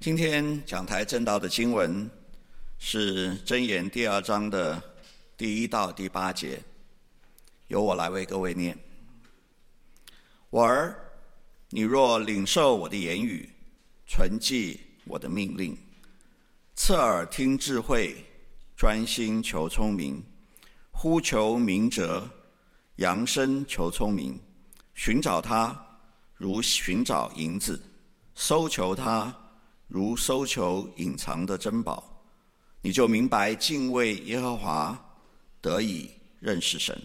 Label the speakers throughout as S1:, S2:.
S1: 今天讲台正道的经文是真言第二章的第一到第八节，由我来为各位念。我儿，你若领受我的言语，存记我的命令，侧耳听智慧，专心求聪明，呼求明哲，扬声求聪明，寻找他如寻找银子，搜求他。如搜求隐藏的珍宝，你就明白敬畏耶和华，得以认识神。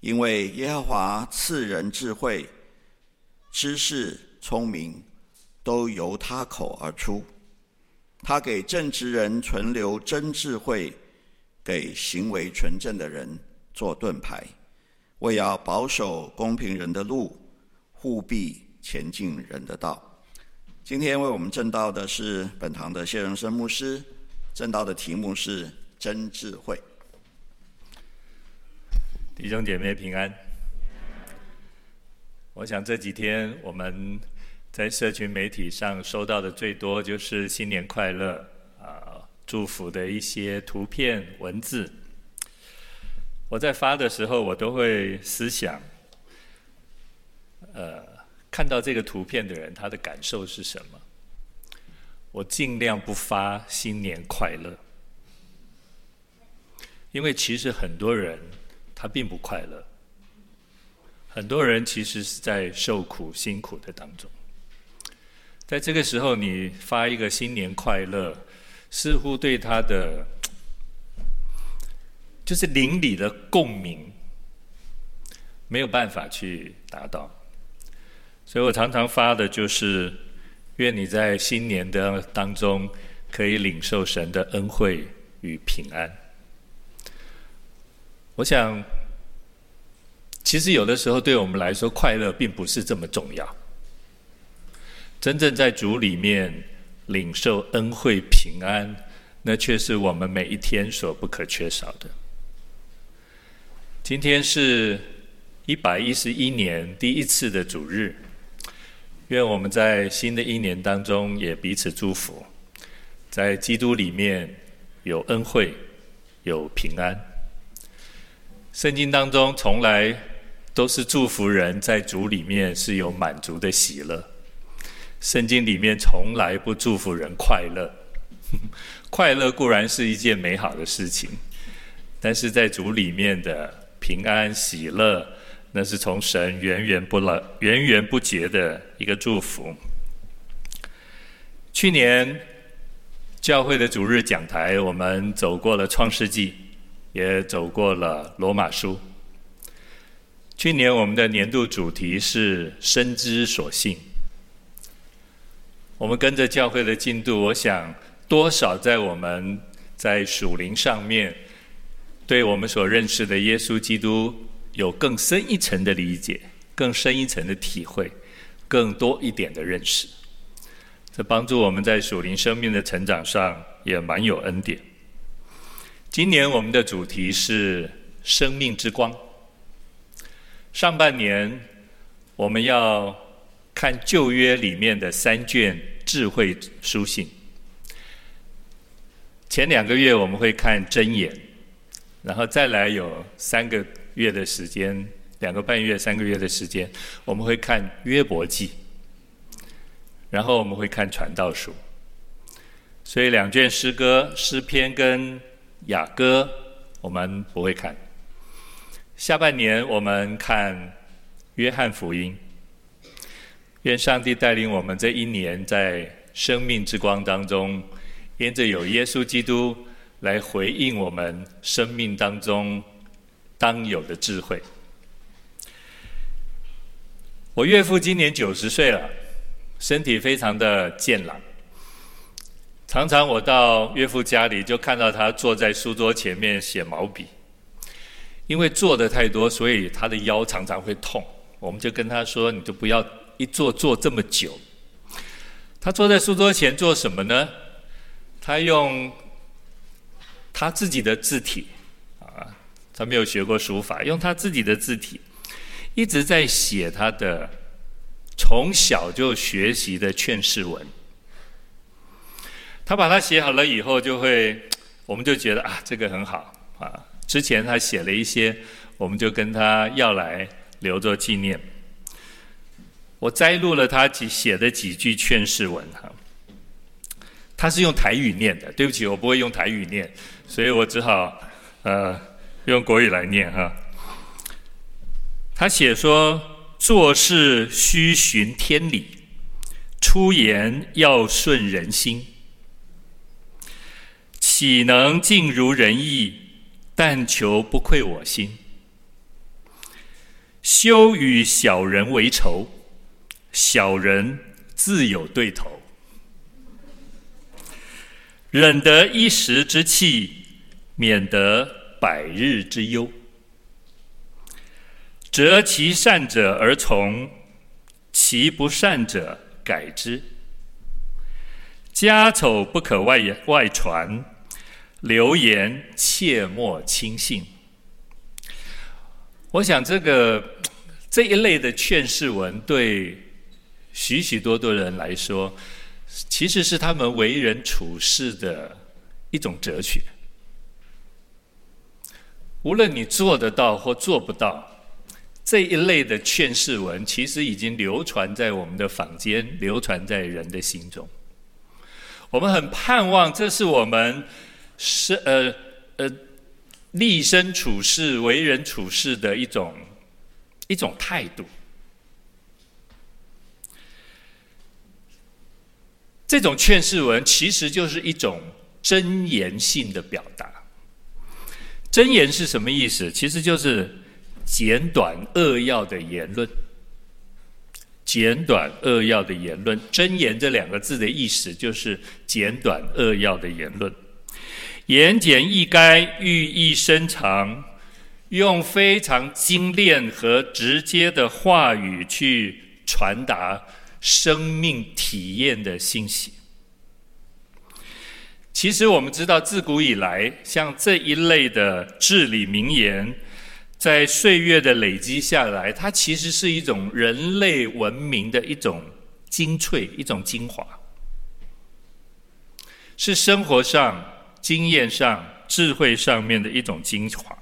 S1: 因为耶和华赐人智慧、知识、聪明，都由他口而出。他给正直人存留真智慧，给行为纯正的人做盾牌，为要保守公平人的路，护庇前进人的道。今天为我们证道的是本堂的谢荣生牧师，证道的题目是真智慧。
S2: 弟兄姐妹平安。我想这几天我们在社群媒体上收到的最多就是新年快乐啊，祝福的一些图片文字。我在发的时候，我都会思想，看到这个图片的人，他的感受是什么？我尽量不发新年快乐，因为其实很多人他并不快乐，很多人其实是在受苦辛苦的当中。在这个时候，你发一个新年快乐，似乎对他的就是邻里的共鸣没有办法去达到。所以我常常发的就是，愿你在新年的当中可以领受神的恩惠与平安。我想，其实有的时候对我们来说，快乐并不是这么重要。真正在主里面领受恩惠平安，那却是我们每一天所不可缺少的。今天是一百一十一年第一次的主日。愿我们在新的一年当中也彼此祝福，在基督里面有恩惠，有平安。圣经当中从来都是祝福人在主里面是有满足的喜乐。圣经里面从来不祝福人快乐，快乐固然是一件美好的事情，但是在主里面的平安喜乐。那是从神源源不来、源源不绝的一个祝福。去年教会的主日讲台，我们走过了创世纪，也走过了罗马书。去年我们的年度主题是深知所信。我们跟着教会的进度，我想多少在我们在属灵上面，对我们所认识的耶稣基督。有更深一层的理解，更深一层的体会，更多一点的认识，这帮助我们在属灵生命的成长上也蛮有恩典。今年我们的主题是生命之光。上半年我们要看旧约里面的三卷智慧书信，前两个月我们会看箴言，然后再来有三个。月的时间，两个半月、三个月的时间，我们会看约伯记，然后我们会看传道书。所以两卷诗歌，诗篇跟雅歌，我们不会看。下半年我们看约翰福音。愿上帝带领我们这一年在生命之光当中，因着有耶稣基督来回应我们生命当中。当有的智慧。我岳父今年九十岁了，身体非常的健朗。常常我到岳父家里，就看到他坐在书桌前面写毛笔。因为坐的太多，所以他的腰常常会痛。我们就跟他说：“你就不要一坐坐这么久。”他坐在书桌前做什么呢？他用他自己的字体。他没有学过书法，用他自己的字体，一直在写他的从小就学习的劝世文。他把它写好了以后，就会，我们就觉得啊，这个很好啊。之前他写了一些，我们就跟他要来留作纪念。我摘录了他几写的几句劝世文哈，他是用台语念的，对不起，我不会用台语念，所以我只好呃用国语来念哈。他写说：做事须循天理，出言要顺人心。岂能尽如人意？但求不愧我心。休与小人为仇，小人自有对头。忍得一时之气，免得百日之忧。择其善者而从，其不善者改之。家丑不可外外传。流言切莫轻信。我想，这个这一类的劝世文，对许许多多人来说，其实是他们为人处事的一种哲学。无论你做得到或做不到，这一类的劝世文，其实已经流传在我们的坊间，流传在人的心中。我们很盼望，这是我们。是呃呃，立身处世、为人处事的一种一种态度。这种劝世文其实就是一种箴言性的表达。箴言是什么意思？其实就是简短扼要的言论。简短扼要的言论，箴言这两个字的意思就是简短扼要的言论。言简意赅，寓意深长，用非常精炼和直接的话语去传达生命体验的信息。其实我们知道，自古以来，像这一类的至理名言，在岁月的累积下来，它其实是一种人类文明的一种精粹、一种精华，是生活上。经验上、智慧上面的一种精华。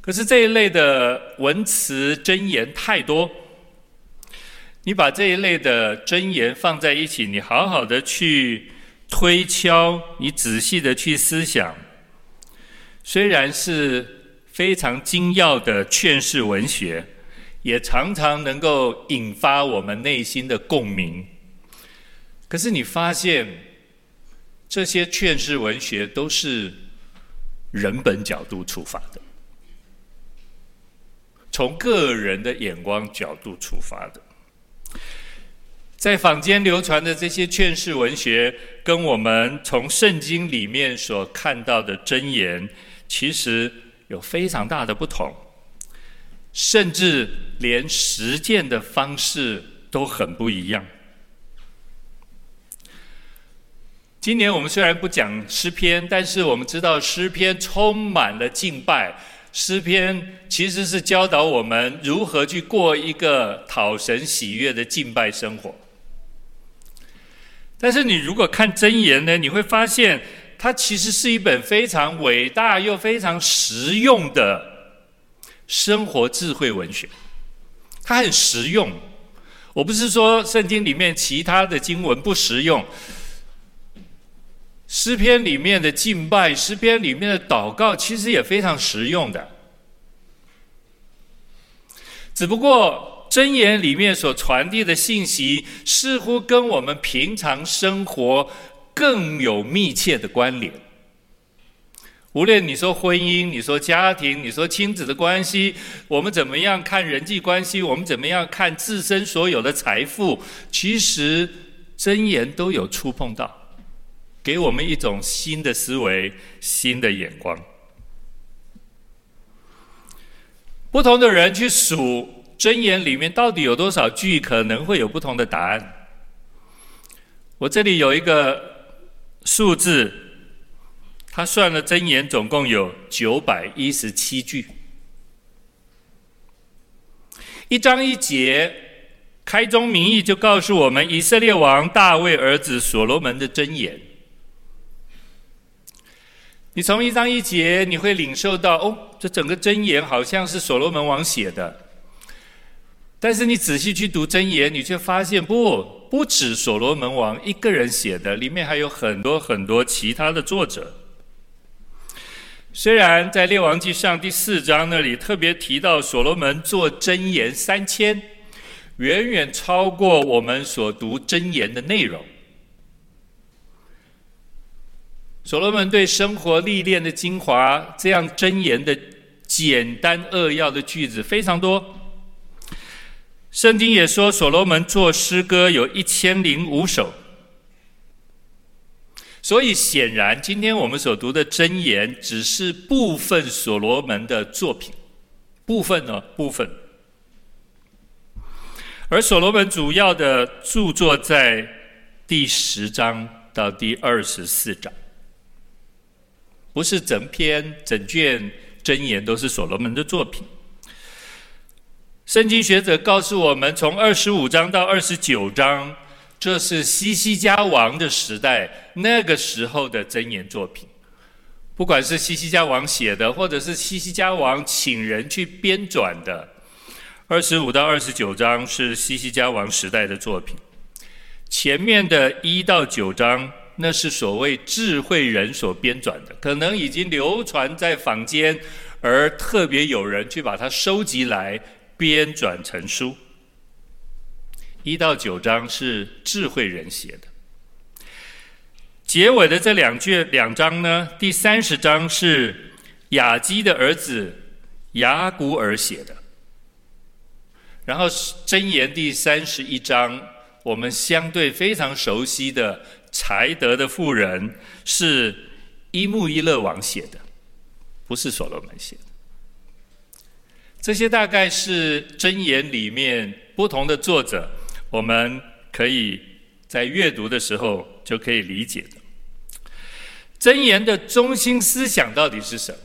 S2: 可是这一类的文辞箴言太多，你把这一类的箴言放在一起，你好好的去推敲，你仔细的去思想，虽然是非常精要的劝世文学，也常常能够引发我们内心的共鸣。可是你发现，这些劝世文学都是人本角度出发的，从个人的眼光角度出发的。在坊间流传的这些劝世文学，跟我们从圣经里面所看到的箴言，其实有非常大的不同，甚至连实践的方式都很不一样。今年我们虽然不讲诗篇，但是我们知道诗篇充满了敬拜。诗篇其实是教导我们如何去过一个讨神喜悦的敬拜生活。但是你如果看箴言呢，你会发现它其实是一本非常伟大又非常实用的生活智慧文学。它很实用。我不是说圣经里面其他的经文不实用。诗篇里面的敬拜，诗篇里面的祷告，其实也非常实用的。只不过箴言里面所传递的信息，似乎跟我们平常生活更有密切的关联。无论你说婚姻，你说家庭，你说亲子的关系，我们怎么样看人际关系，我们怎么样看自身所有的财富，其实箴言都有触碰到。给我们一种新的思维、新的眼光。不同的人去数箴言里面到底有多少句，可能会有不同的答案。我这里有一个数字，他算了箴言，总共有九百一十七句。一章一节，开宗明义就告诉我们以色列王大卫儿子所罗门的箴言。你从一章一节，你会领受到哦，这整个箴言好像是所罗门王写的。但是你仔细去读箴言，你却发现不，不止所罗门王一个人写的，里面还有很多很多其他的作者。虽然在列王记上第四章那里特别提到所罗门作箴言三千，远远超过我们所读箴言的内容。所罗门对生活历练的精华，这样箴言的简单扼要的句子非常多。圣经也说，所罗门作诗歌有一千零五首。所以显然，今天我们所读的箴言只是部分所罗门的作品，部分呢，部分。而所罗门主要的著作在第十章到第二十四章，不是整篇整卷箴言都是所罗门的作品。圣经学者告诉我们，从二十五章到二十九章，这是西西家王的时代，那个时候的箴言作品。不管是西西家王写的，或者是西西家王请人去编纂的，二十五到二十九章是西西家王时代的作品。前面的一到九章，那是所谓智慧人所编纂的，可能已经流传在坊间，而特别有人去把它收集来。编转成书，一到九章是智慧人写的。结尾的这两卷两章呢，第三十章是雅基的儿子雅古尔写的。然后箴言第三十一章，我们相对非常熟悉的才德的妇人是伊木伊勒王写的，不是所罗门写的。这些大概是箴言里面不同的作者，我们可以在阅读的时候就可以理解的。箴言的中心思想到底是什么？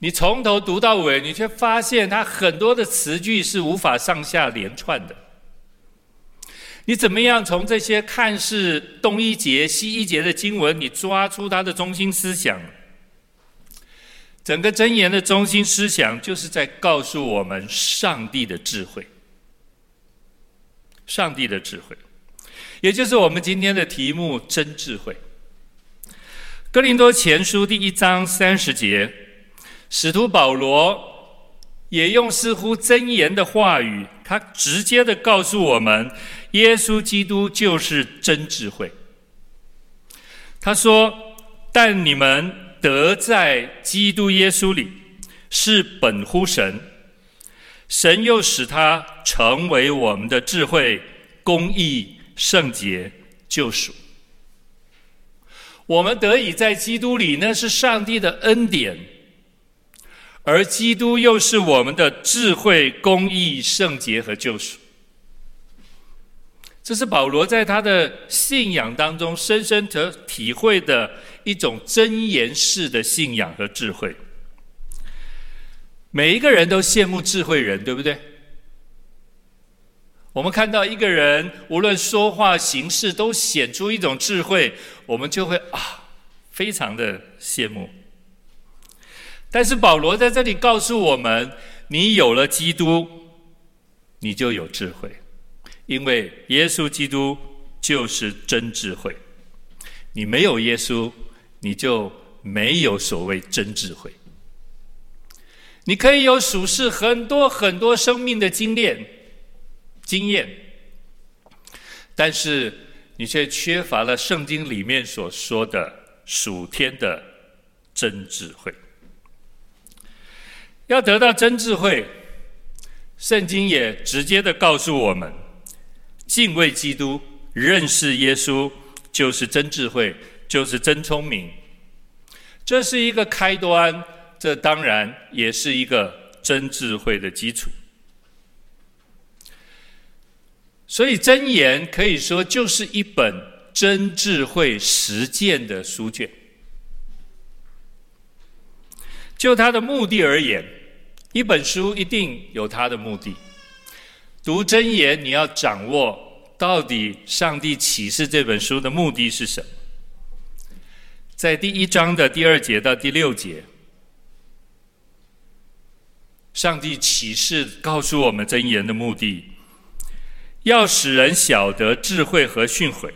S2: 你从头读到尾，你却发现它很多的词句是无法上下连串的。你怎么样从这些看似东一节西一节的经文，你抓出它的中心思想？整个箴言的中心思想，就是在告诉我们上帝的智慧。上帝的智慧，也就是我们今天的题目——真智慧。哥林多前书第一章三十节，使徒保罗也用似乎箴言的话语，他直接的告诉我们：耶稣基督就是真智慧。他说：“但你们。”得在基督耶稣里，是本乎神，神又使他成为我们的智慧、公义、圣洁、救赎。我们得以在基督里，那是上帝的恩典，而基督又是我们的智慧、公义、圣洁和救赎。这是保罗在他的信仰当中深深的体会的一种箴言式的信仰和智慧。每一个人都羡慕智慧人，对不对？我们看到一个人无论说话行事都显出一种智慧，我们就会啊，非常的羡慕。但是保罗在这里告诉我们：你有了基督，你就有智慧。因为耶稣基督就是真智慧，你没有耶稣，你就没有所谓真智慧。你可以有属世很多很多生命的经验、经验，但是你却缺乏了圣经里面所说的属天的真智慧。要得到真智慧，圣经也直接的告诉我们。敬畏基督，认识耶稣，就是真智慧，就是真聪明。这是一个开端，这当然也是一个真智慧的基础。所以真言可以说就是一本真智慧实践的书卷。就它的目的而言，一本书一定有它的目的。读真言，你要掌握到底上帝启示这本书的目的是什么。在第一章的第二节到第六节，上帝启示告诉我们真言的目的，要使人晓得智慧和训诲，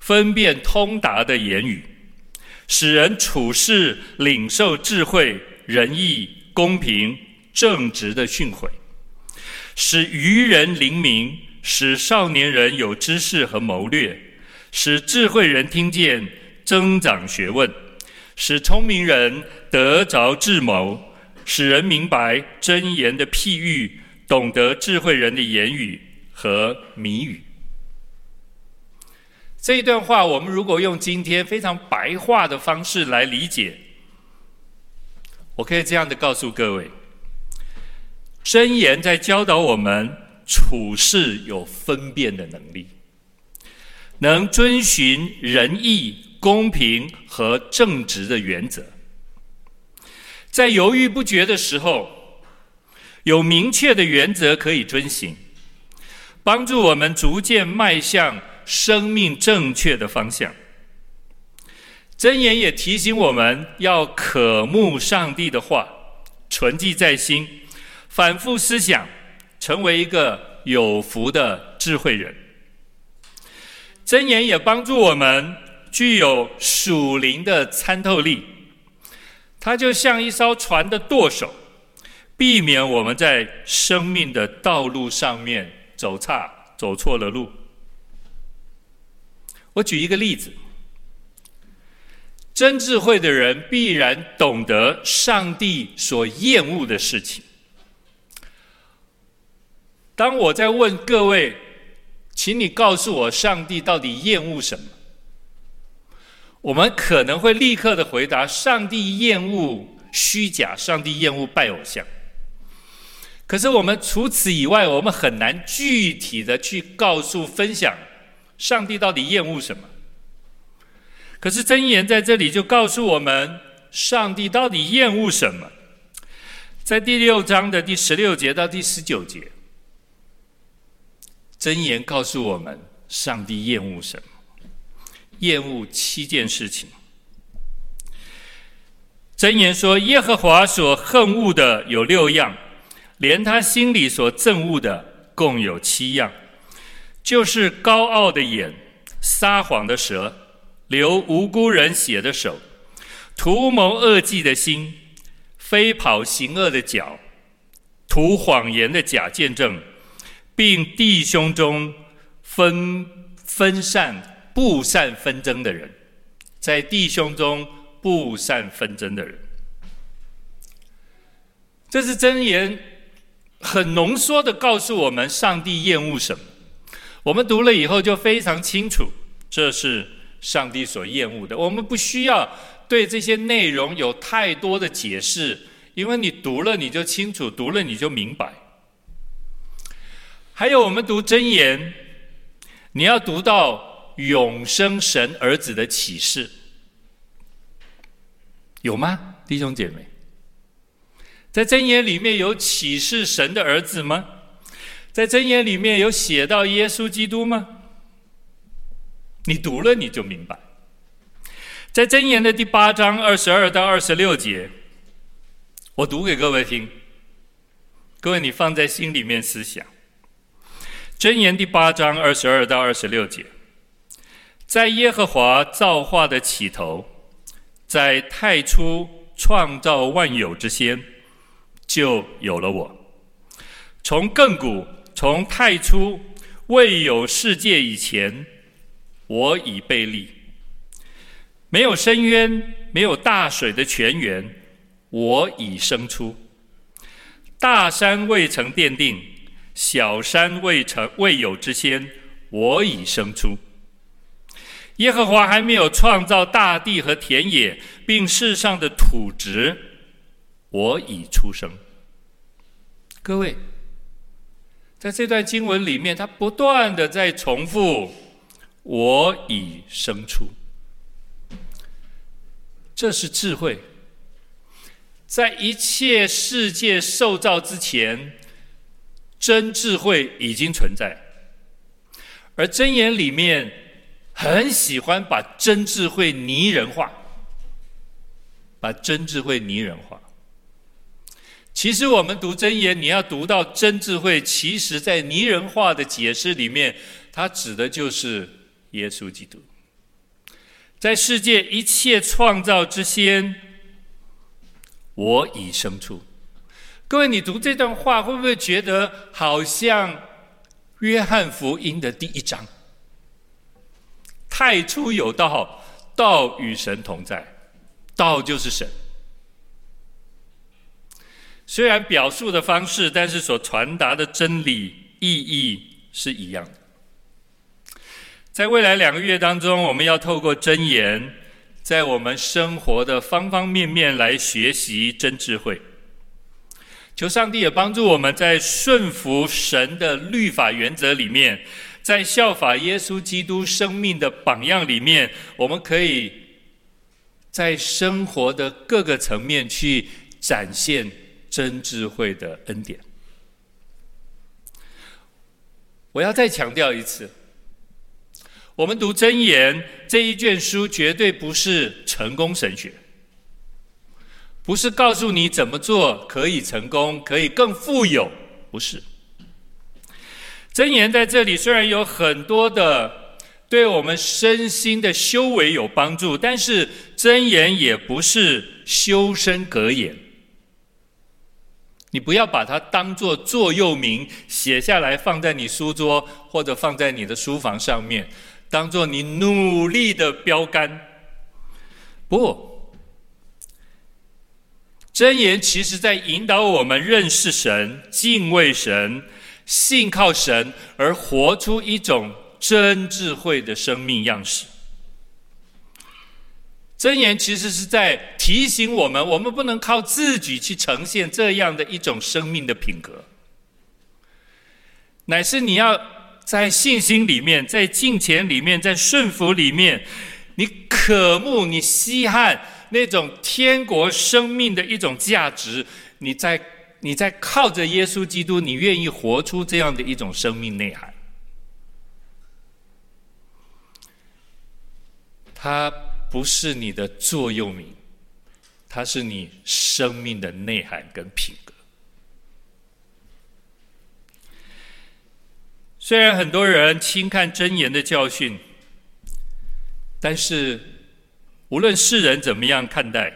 S2: 分辨通达的言语，使人处事领受智慧、仁义、公平、正直的训诲。使愚人灵明，使少年人有知识和谋略，使智慧人听见，增长学问，使聪明人得着智谋，使人明白箴言的譬喻，懂得智慧人的言语和谜语。这一段话，我们如果用今天非常白话的方式来理解，我可以这样的告诉各位。箴言在教导我们处事有分辨的能力，能遵循仁义、公平和正直的原则，在犹豫不决的时候，有明确的原则可以遵循，帮助我们逐渐迈向生命正确的方向。箴言也提醒我们要渴慕上帝的话，存记在心。反复思想，成为一个有福的智慧人。箴言也帮助我们具有属灵的参透力，它就像一艘船的舵手，避免我们在生命的道路上面走岔、走错了路。我举一个例子：真智慧的人必然懂得上帝所厌恶的事情。当我在问各位，请你告诉我，上帝到底厌恶什么？我们可能会立刻的回答：上帝厌恶虚假，上帝厌恶拜偶像。可是我们除此以外，我们很难具体的去告诉、分享，上帝到底厌恶什么。可是箴言在这里就告诉我们，上帝到底厌恶什么？在第六章的第十六节到第十九节。箴言告诉我们，上帝厌恶什么？厌恶七件事情。箴言说，耶和华所恨恶的有六样，连他心里所憎恶的共有七样，就是高傲的眼、撒谎的舌、流无辜人血的手、图谋恶计的心、飞跑行恶的脚、图谎言的假见证。并弟兄中分分散、布散纷争的人，在弟兄中布散纷争的人，这是箴言很浓缩的告诉我们，上帝厌恶什么。我们读了以后就非常清楚，这是上帝所厌恶的。我们不需要对这些内容有太多的解释，因为你读了你就清楚，读了你就明白。还有，我们读真言，你要读到永生神儿子的启示，有吗，弟兄姐妹？在真言里面有启示神的儿子吗？在真言里面有写到耶稣基督吗？你读了你就明白。在真言的第八章二十二到二十六节，我读给各位听，各位你放在心里面思想。箴言第八章二十二到二十六节，在耶和华造化的起头，在太初创造万有之先，就有了我。从亘古，从太初，未有世界以前，我已被立。没有深渊，没有大水的泉源，我已生出。大山未曾奠定。小山未成未有之先，我已生出。耶和华还没有创造大地和田野，并世上的土质，我已出生。各位，在这段经文里面，他不断的在重复“我已生出”，这是智慧。在一切世界受造之前。真智慧已经存在，而箴言里面很喜欢把真智慧拟人化，把真智慧拟人化。其实我们读箴言，你要读到真智慧，其实在拟人化的解释里面，它指的就是耶稣基督。在世界一切创造之先，我已生出。各位，你读这段话，会不会觉得好像约翰福音的第一章？太初有道，道与神同在，道就是神。虽然表述的方式，但是所传达的真理意义是一样的。在未来两个月当中，我们要透过箴言，在我们生活的方方面面来学习真智慧。求上帝也帮助我们在顺服神的律法原则里面，在效法耶稣基督生命的榜样里面，我们可以在生活的各个层面去展现。真智慧的恩典，我要再强调一次：我们读箴言这一卷书，绝对不是成功神学，不是告诉你怎么做可以成功，可以更富有，不是。箴言在这里虽然有很多的对我们身心的修为有帮助，但是箴言也不是修身格言。你不要把它当做座右铭写下来，放在你书桌或者放在你的书房上面，当做你努力的标杆。不，箴言其实在引导我们认识神、敬畏神、信靠神，而活出一种真智慧的生命样式。箴言其实是在提醒我们，我们不能靠自己去呈现这样的一种生命的品格，乃是你要在信心里面，在敬虔里面，在顺服里面，渴慕、你稀罕那种天国生命的一种价值，你在你在靠着耶稣基督，你愿意活出这样的一种生命内涵，他。不是你的座右铭，它是你生命的内涵跟品格。虽然很多人轻看箴言的教训，但是无论世人怎么样看待，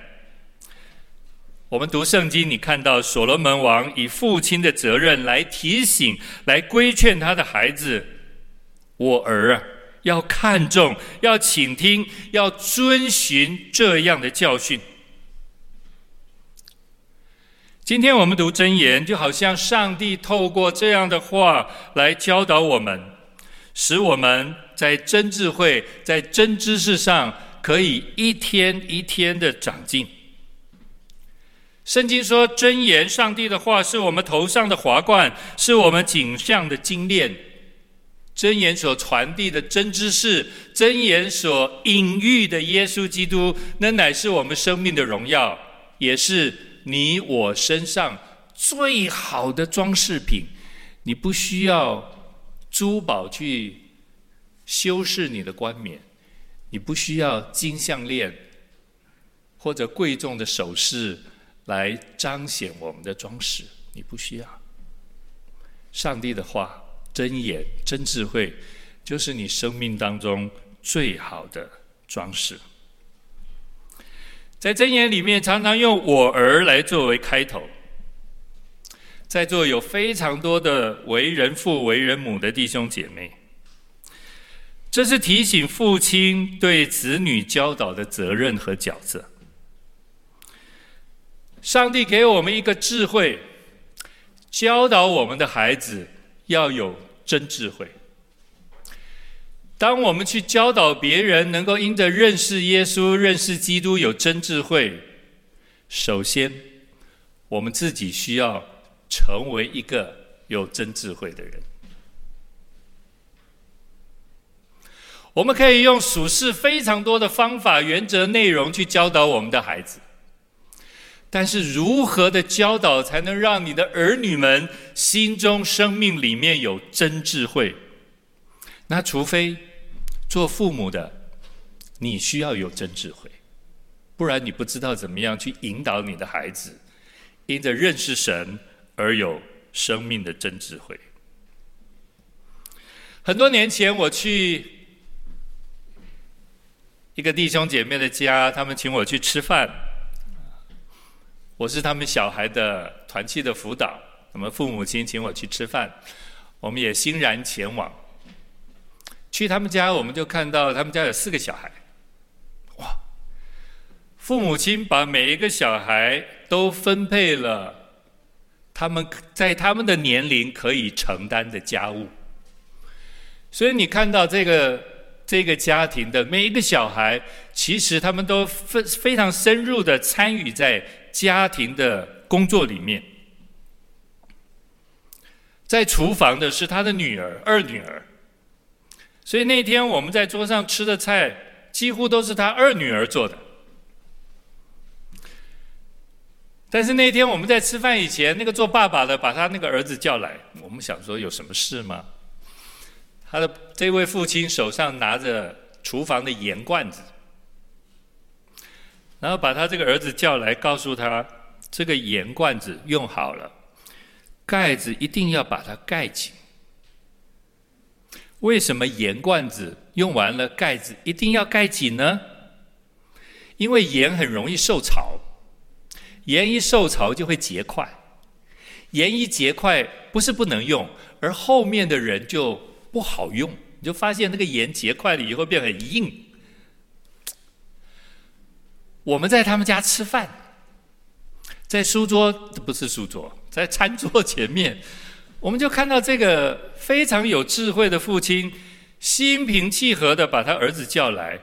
S2: 我们读圣经，你看到所罗门王以父亲的责任来提醒、来规劝他的孩子：“我儿啊。”要看重，要倾听，要遵循这样的教训。今天我们读箴言，就好像上帝透过这样的话来教导我们，使我们在真智慧、在真知识上可以一天一天的长进。圣经说，箴言，上帝的话是我们头上的华冠，是我们颈项的金链。箴言所传递的真知识，箴言所隐喻的耶稣基督，那乃是我们生命的荣耀，也是你我身上最好的装饰品。你不需要珠宝去修饰你的冠冕，你不需要金项链或者贵重的首饰来彰显我们的装饰，你不需要。上帝的话。真言、真智慧，就是你生命当中最好的装饰。在真言里面，常常用“我儿”来作为开头。在座有非常多的为人父、为人母的弟兄姐妹，这是提醒父亲对子女教导的责任和角色。上帝给我们一个智慧，教导我们的孩子要有。真智慧。当我们去教导别人，能够因着认识耶稣、认识基督有真智慧，首先，我们自己需要成为一个有真智慧的人。我们可以用属世非常多的方法、原则、内容去教导我们的孩子，但是如何的教导才能让你的儿女们心中生命里面有真智慧？那除非做父母的，你需要有真智慧，不然你不知道怎么样去引导你的孩子，因着认识神而有生命的真智慧。很多年前我去一个弟兄姐妹的家，他们请我去吃饭。我是他们小孩的团契的辅导，他们父母亲请我去吃饭，我们也欣然前往。去他们家，我们就看到他们家有四个小孩，哇！父母亲把每一个小孩都分配了他们在他们的年龄可以承担的家务，所以你看到这个这个家庭的每一个小孩，其实他们都非非常深入的参与在。家庭的工作里面，在厨房的是他的女儿、二女儿，所以那天我们在桌上吃的菜几乎都是他二女儿做的。但是那天我们在吃饭以前，那个做爸爸的把他那个儿子叫来，我们想说有什么事吗？他的这位父亲手上拿着厨房的盐罐子。然后把他这个儿子叫来，告诉他这个盐罐子用好了，盖子一定要把它盖紧。为什么盐罐子用完了盖子一定要盖紧呢？因为盐很容易受潮，盐一受潮就会结块，盐一结块不是不能用，而后面的人就不好用。你就发现那个盐结块了以后变很硬。我们在他们家吃饭，在书桌，不是书桌，在餐桌前面，我们就看到这个非常有智慧的父亲，心平气和的把他儿子叫来，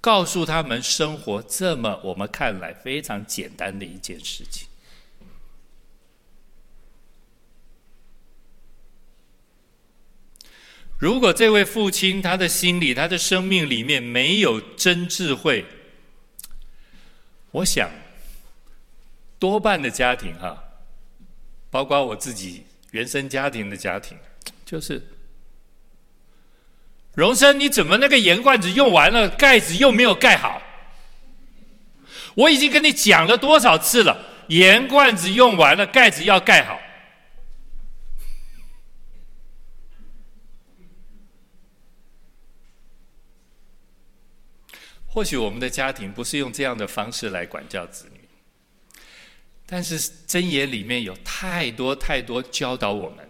S2: 告诉他们生活这么我们看来非常简单的一件事情。如果这位父亲他的心里、他的生命里面没有真智慧，我想，多半的家庭哈，包括我自己原生家庭的家庭，就是，荣生，你怎么那个盐罐子用完了，盖子又没有盖好？我已经跟你讲了多少次了，盐罐子用完了，盖子要盖好。或许我们的家庭不是用这样的方式来管教子女，但是箴言里面有太多太多教导我们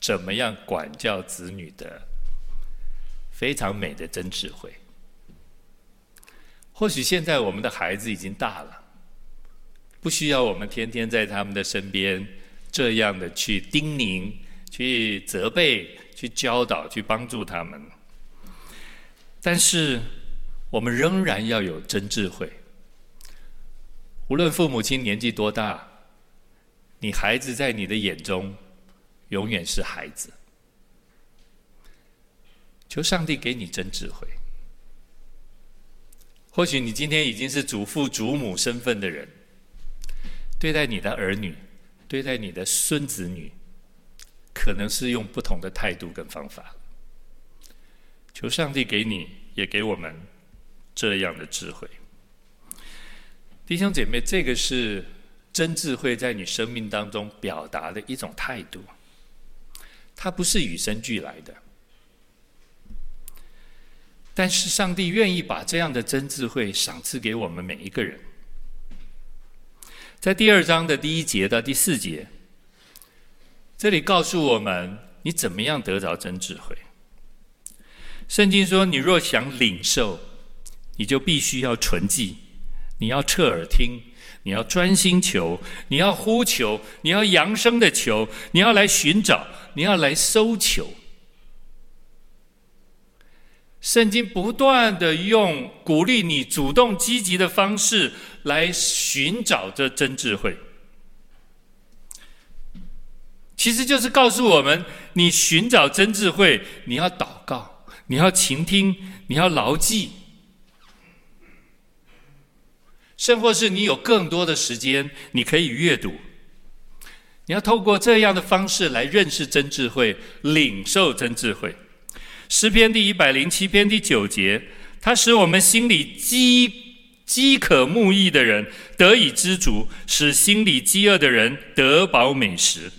S2: 怎么样管教子女的非常美的真智慧。或许现在我们的孩子已经大了，不需要我们天天在他们的身边这样的去叮咛、去责备、去教导、去帮助他们，但是。我们仍然要有真智慧。无论父母亲年纪多大，你孩子在你的眼中永远是孩子。求上帝给你真智慧。或许你今天已经是祖父祖母身份的人，对待你的儿女，对待你的孙子女，可能是用不同的态度跟方法。求上帝给你，也给我们。这样的智慧，弟兄姐妹，这个是真智慧在你生命当中表达的一种态度，它不是与生俱来的，但是上帝愿意把这样的真智慧赏赐给我们每一个人。在第二章的第一节到第四节，这里告诉我们你怎么样得着真智慧。圣经说：“你若想领受。”你就必须要存记，你要侧耳听，你要专心求，你要呼求，你要扬声的求，你要来寻找，你要来搜求。圣经不断的用鼓励你主动积极的方式来寻找这真智慧，其实就是告诉我们：你寻找真智慧，你要祷告，你要倾听，你要牢记。甚或是你有更多的时间，你可以阅读。你要透过这样的方式来认识真智慧，领受真智慧。诗篇第一百零七篇第九节，它使我们心里饥饥渴慕义的人得以知足，使心里饥饿的人得饱美食。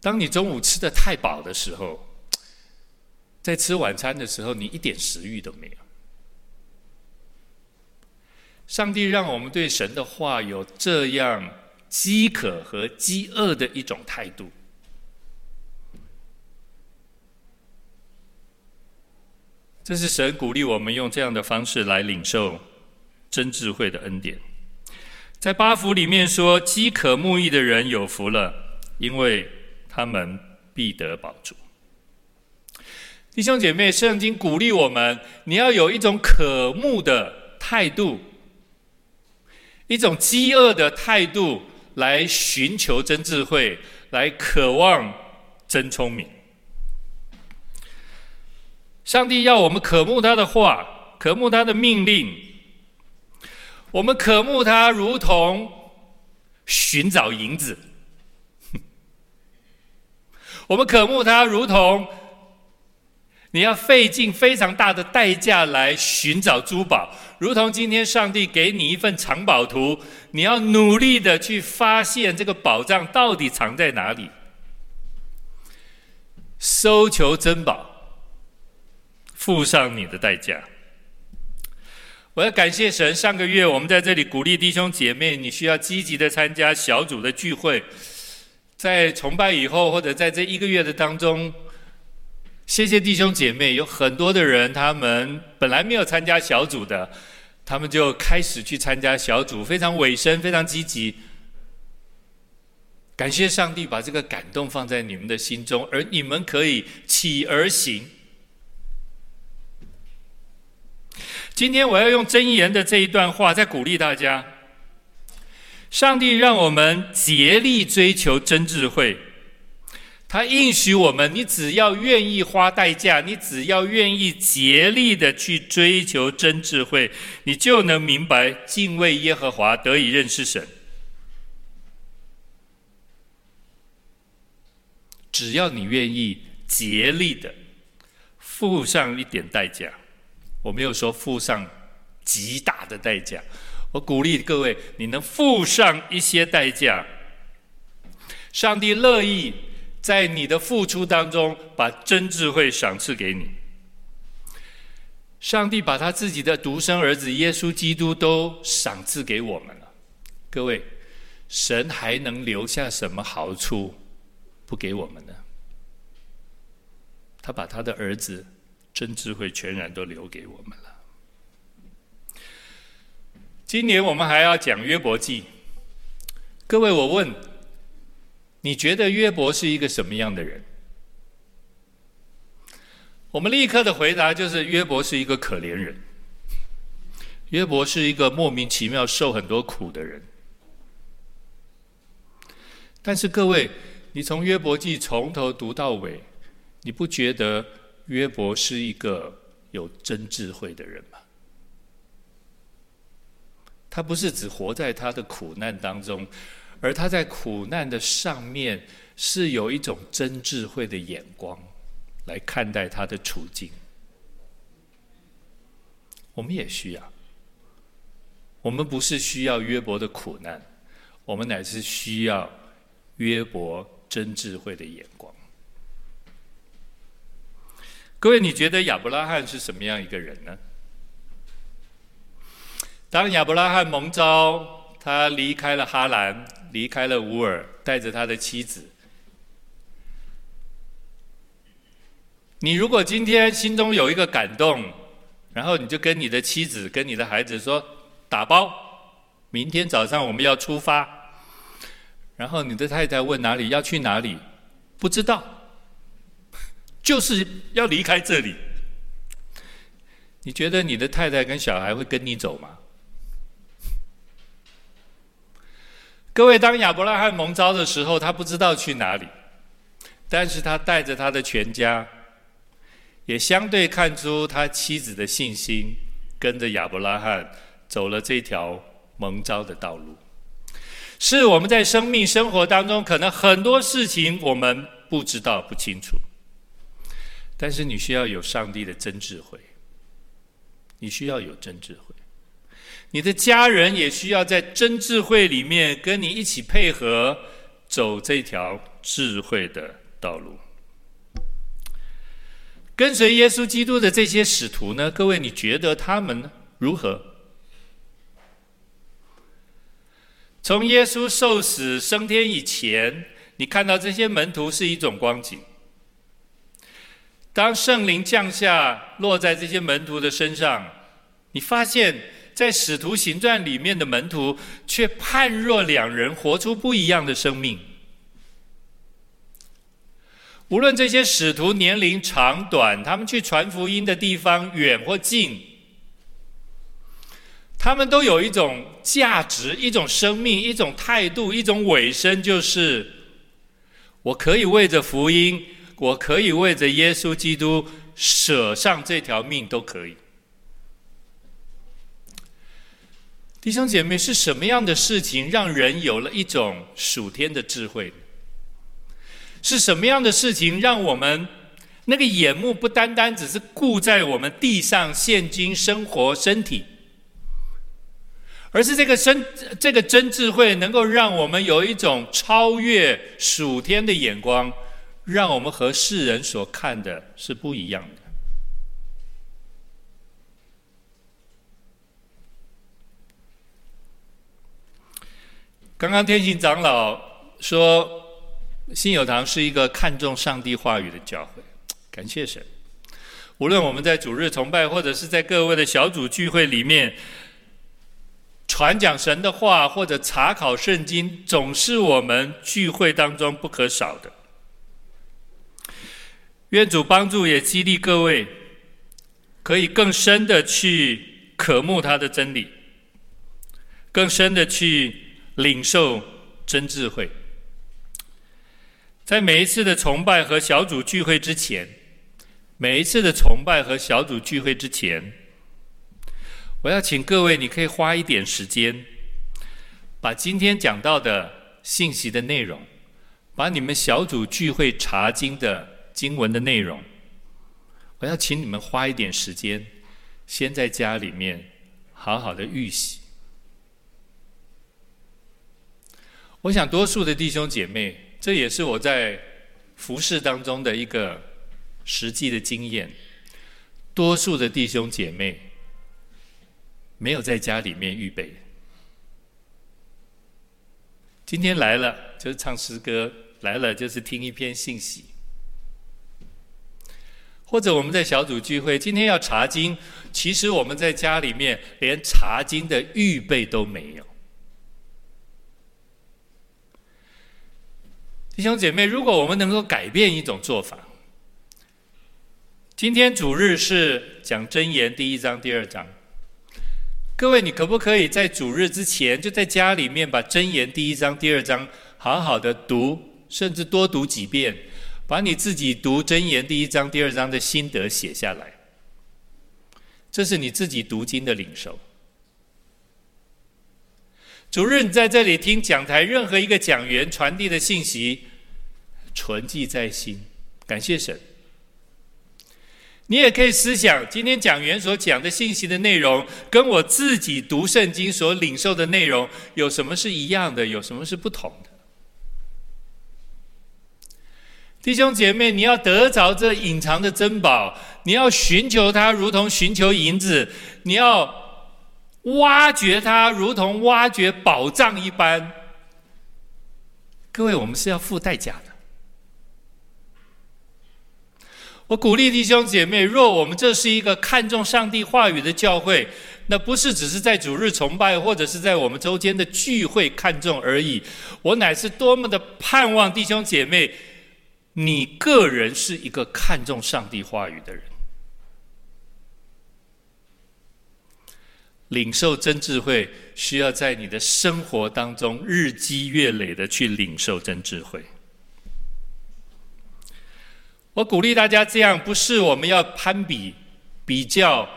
S2: 当你中午吃得太饱的时候，在吃晚餐的时候，你一点食欲都没有。上帝让我们对神的话有这样饥渴和饥饿的一种态度，这是神鼓励我们用这样的方式来领受真智慧的恩典。在八福里面说：“饥渴慕义的人有福了，因为他们必得饱足。”弟兄姐妹，圣经鼓励我们，你要有一种渴慕的态度。一种饥饿的态度来寻求真智慧，来渴望真聪明。上帝要我们渴慕他的话，渴慕他的命令。我们渴慕他，如同寻找银子；我们渴慕他，如同你要费尽非常大的代价来寻找珠宝。如同今天上帝给你一份藏宝图，你要努力的去发现这个宝藏到底藏在哪里，搜求珍宝，付上你的代价。我要感谢神，上个月我们在这里鼓励弟兄姐妹，你需要积极的参加小组的聚会，在崇拜以后或者在这一个月的当中。谢谢弟兄姐妹，有很多的人，他们本来没有参加小组的，他们就开始去参加小组，非常委身，非常积极。感谢上帝把这个感动放在你们的心中，而你们可以起而行。今天我要用真言的这一段话，在鼓励大家：上帝让我们竭力追求真智慧。他应许我们：你只要愿意花代价，你只要愿意竭力的去追求真智慧，你就能明白敬畏耶和华，得以认识神。只要你愿意竭力的付上一点代价，我没有说付上极大的代价，我鼓励各位，你能付上一些代价，上帝乐意。在你的付出当中，把真智慧赏赐给你。上帝把他自己的独生儿子耶稣基督都赏赐给我们了。各位，神还能留下什么好处不给我们呢？他把他的儿子真智慧全然都留给我们了。今年我们还要讲约伯记。各位，我问。你觉得约伯是一个什么样的人？我们立刻的回答就是：约伯是一个可怜人。约伯是一个莫名其妙受很多苦的人。但是各位，你从约伯记从头读到尾，你不觉得约伯是一个有真智慧的人吗？他不是只活在他的苦难当中。而他在苦难的上面是有一种真智慧的眼光来看待他的处境。我们也需要，我们不是需要约伯的苦难，我们乃是需要约伯真智慧的眼光。各位，你觉得亚伯拉罕是什么样一个人呢？当亚伯拉罕蒙召，他离开了哈兰。离开了乌尔，带着他的妻子。你如果今天心中有一个感动，然后你就跟你的妻子、跟你的孩子说：“打包，明天早上我们要出发。”然后你的太太问哪里要去哪里，不知道，就是要离开这里。你觉得你的太太跟小孩会跟你走吗？各位，当亚伯拉罕蒙召的时候，他不知道去哪里，但是他带着他的全家，也相对看出他妻子的信心，跟着亚伯拉罕走了这条蒙召的道路。是我们在生命生活当中，可能很多事情我们不知道、不清楚，但是你需要有上帝的真智慧，你需要有真智慧。你的家人也需要在真智慧里面跟你一起配合，走这条智慧的道路。跟随耶稣基督的这些使徒呢？各位，你觉得他们如何？从耶稣受死升天以前，你看到这些门徒是一种光景。当圣灵降下，落在这些门徒的身上，你发现，在使徒行传里面的门徒，却判若两人，活出不一样的生命。无论这些使徒年龄长短，他们去传福音的地方远或近，他们都有一种价值、一种生命、一种态度、一种尾声，就是我可以为着福音，我可以为着耶稣基督舍上这条命，都可以。弟兄姐妹，是什么样的事情让人有了一种属天的智慧？是什么样的事情让我们那个眼目不单单只是顾在我们地上现今生活身体，而是这个真这个真智慧能够让我们有一种超越属天的眼光，让我们和世人所看的是不一样的。刚刚天行长老说。新友堂是一个看重上帝话语的教会，感谢神。无论我们在主日崇拜，或者是在各位的小组聚会里面传讲神的话，或者查考圣经，总是我们聚会当中不可少的。愿主帮助也激励各位，可以更深的去渴慕他的真理，更深的去领受真智慧。在每一次的崇拜和小组聚会之前，每一次的崇拜和小组聚会之前，我要请各位，你可以花一点时间，把今天讲到的信息的内容，把你们小组聚会查经的经文的内容，我要请你们花一点时间，先在家里面好好的预习。我想多数的弟兄姐妹。这也是我在服事当中的一个实际的经验。多数的弟兄姐妹没有在家里面预备，今天来了就是唱诗歌，来了就是听一篇信息，或者我们在小组聚会，今天要查经，其实我们在家里面连查经的预备都没有。弟兄姐妹，如果我们能够改变一种做法，今天主日是讲真言第一章、第二章。各位，你可不可以在主日之前就在家里面把真言第一章、第二章好好的读，甚至多读几遍，把你自己读真言第一章、第二章的心得写下来？这是你自己读经的领受。主日你在这里听讲台任何一个讲员传递的信息。存记在心，感谢神。你也可以思想，今天讲员所讲的信息的内容，跟我自己读圣经所领受的内容有什么是一样的，有什么是不同的？弟兄姐妹，你要得着这隐藏的珍宝，你要寻求它，如同寻求银子；你要挖掘它，如同挖掘宝藏一般。各位，我们是要付代价的。我鼓励弟兄姐妹，若我们这是一个看重上帝话语的教会，那不是只是在主日崇拜或者是在我们周间的聚会看重而已。我乃是多么的盼望弟兄姐妹，你个人是一个看重上帝话语的人，领受真智慧，需要在你的生活当中日积月累的去领受真智慧。我鼓励大家这样，不是我们要攀比、比较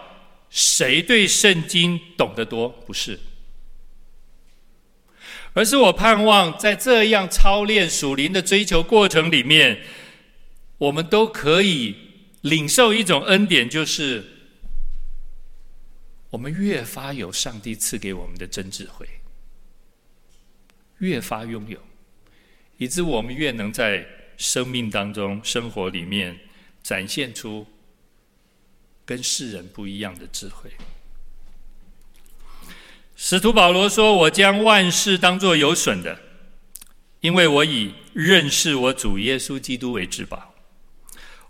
S2: 谁对圣经懂得多，不是，而是我盼望在这样操练属灵的追求过程里面，我们都可以领受一种恩典，就是我们越发有上帝赐给我们的真智慧，越发拥有，以致我们越能在生命当中、生活里面展现出跟世人不一样的智慧。使徒保罗说：“我将万事当作有损的，因为我以认识我主耶稣基督为至宝。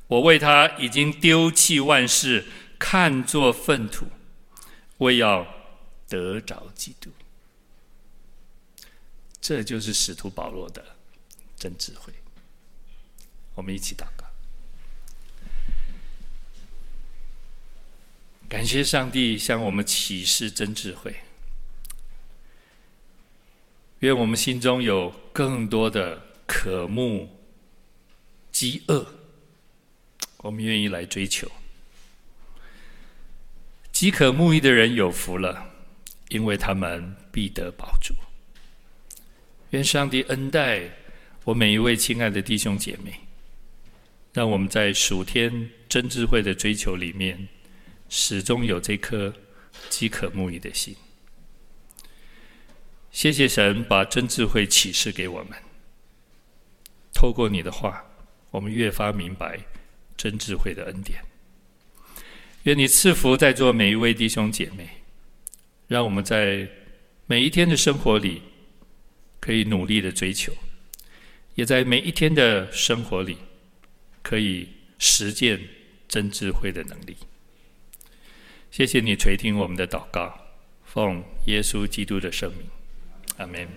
S2: 我为他已经丢弃万事，看作粪土，为要得着基督。”这就是使徒保罗的真智慧。我们一起祷告，感谢上帝向我们启示真智慧。愿我们心中有更多的渴慕、饥饿，我们愿意来追求。饥渴慕义的人有福了，因为他们必得饱足。愿上帝恩待我每一位亲爱的弟兄姐妹，让我们在属天真智慧的追求里面，始终有这颗饥渴慕义的心。谢谢神把真智慧启示给我们。透过你的话，我们越发明白真智慧的恩典。愿你赐福在座每一位弟兄姐妹，让我们在每一天的生活里可以努力的追求，也在每一天的生活里可以实践真智慧的能力。谢谢你垂听我们的祷告，奉耶稣基督的圣名。阿门